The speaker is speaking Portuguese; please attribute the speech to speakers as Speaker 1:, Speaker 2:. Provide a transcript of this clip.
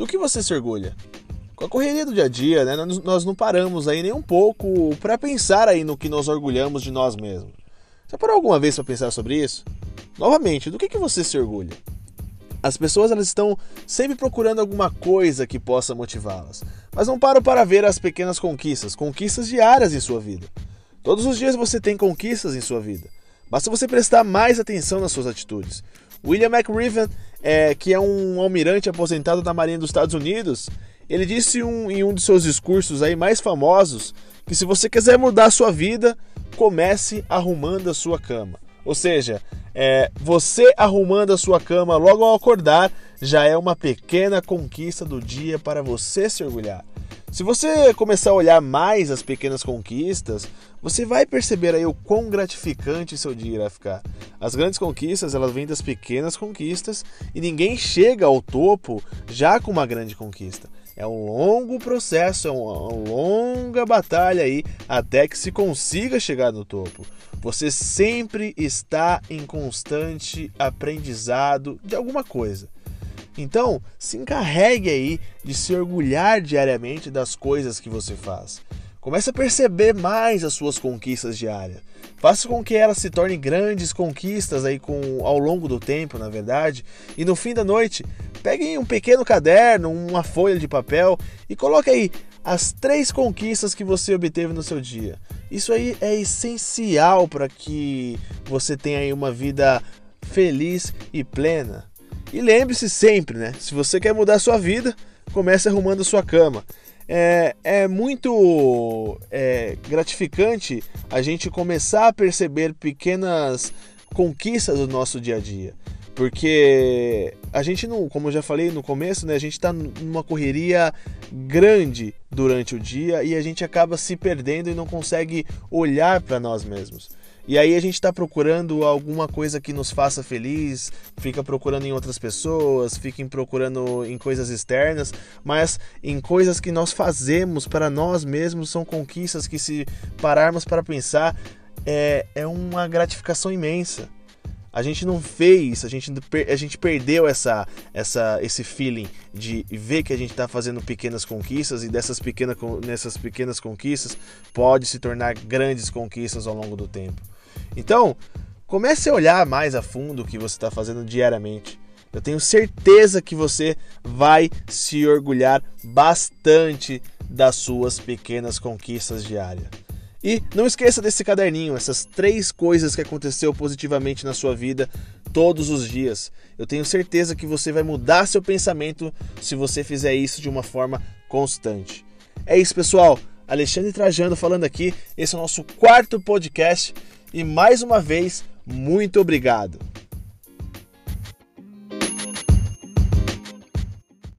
Speaker 1: Do que você se orgulha? Com a correria do dia a dia, né, nós não paramos aí nem um pouco para pensar aí no que nos orgulhamos de nós mesmos. Já parou alguma vez para pensar sobre isso? Novamente, do que, que você se orgulha? As pessoas elas estão sempre procurando alguma coisa que possa motivá-las, mas não param para ver as pequenas conquistas, conquistas diárias em sua vida. Todos os dias você tem conquistas em sua vida. Basta você prestar mais atenção nas suas atitudes. William McRiven, é, que é um almirante aposentado da Marinha dos Estados Unidos, ele disse um, em um de seus discursos aí mais famosos que se você quiser mudar a sua vida, comece arrumando a sua cama. Ou seja, é, você arrumando a sua cama logo ao acordar já é uma pequena conquista do dia para você se orgulhar. Se você começar a olhar mais as pequenas conquistas, você vai perceber aí o quão gratificante seu dia irá ficar. As grandes conquistas, elas vêm das pequenas conquistas e ninguém chega ao topo já com uma grande conquista. É um longo processo, é uma longa batalha aí até que se consiga chegar no topo. Você sempre está em constante aprendizado de alguma coisa. Então, se encarregue aí de se orgulhar diariamente das coisas que você faz. Comece a perceber mais as suas conquistas diárias. Faça com que elas se tornem grandes conquistas aí com ao longo do tempo, na verdade. E no fim da noite, pegue um pequeno caderno, uma folha de papel e coloque aí as três conquistas que você obteve no seu dia. Isso aí é essencial para que você tenha aí uma vida feliz e plena. E lembre-se sempre, né? Se você quer mudar a sua vida, comece arrumando a sua cama. É, é muito é, gratificante a gente começar a perceber pequenas conquistas do nosso dia a dia. Porque a gente não, como eu já falei no começo, né, a gente está numa correria grande durante o dia e a gente acaba se perdendo e não consegue olhar para nós mesmos. E aí a gente está procurando alguma coisa que nos faça feliz, fica procurando em outras pessoas, fica procurando em coisas externas, mas em coisas que nós fazemos para nós mesmos são conquistas que se pararmos para pensar é, é uma gratificação imensa. A gente não fez, a gente, a gente perdeu essa, essa, esse feeling de ver que a gente está fazendo pequenas conquistas e dessas pequenas, nessas pequenas conquistas pode se tornar grandes conquistas ao longo do tempo. Então, comece a olhar mais a fundo o que você está fazendo diariamente. Eu tenho certeza que você vai se orgulhar bastante das suas pequenas conquistas diárias. E não esqueça desse caderninho, essas três coisas que aconteceu positivamente na sua vida todos os dias. Eu tenho certeza que você vai mudar seu pensamento se você fizer isso de uma forma constante. É isso, pessoal. Alexandre Trajano falando aqui. Esse é o nosso quarto podcast e mais uma vez, muito obrigado.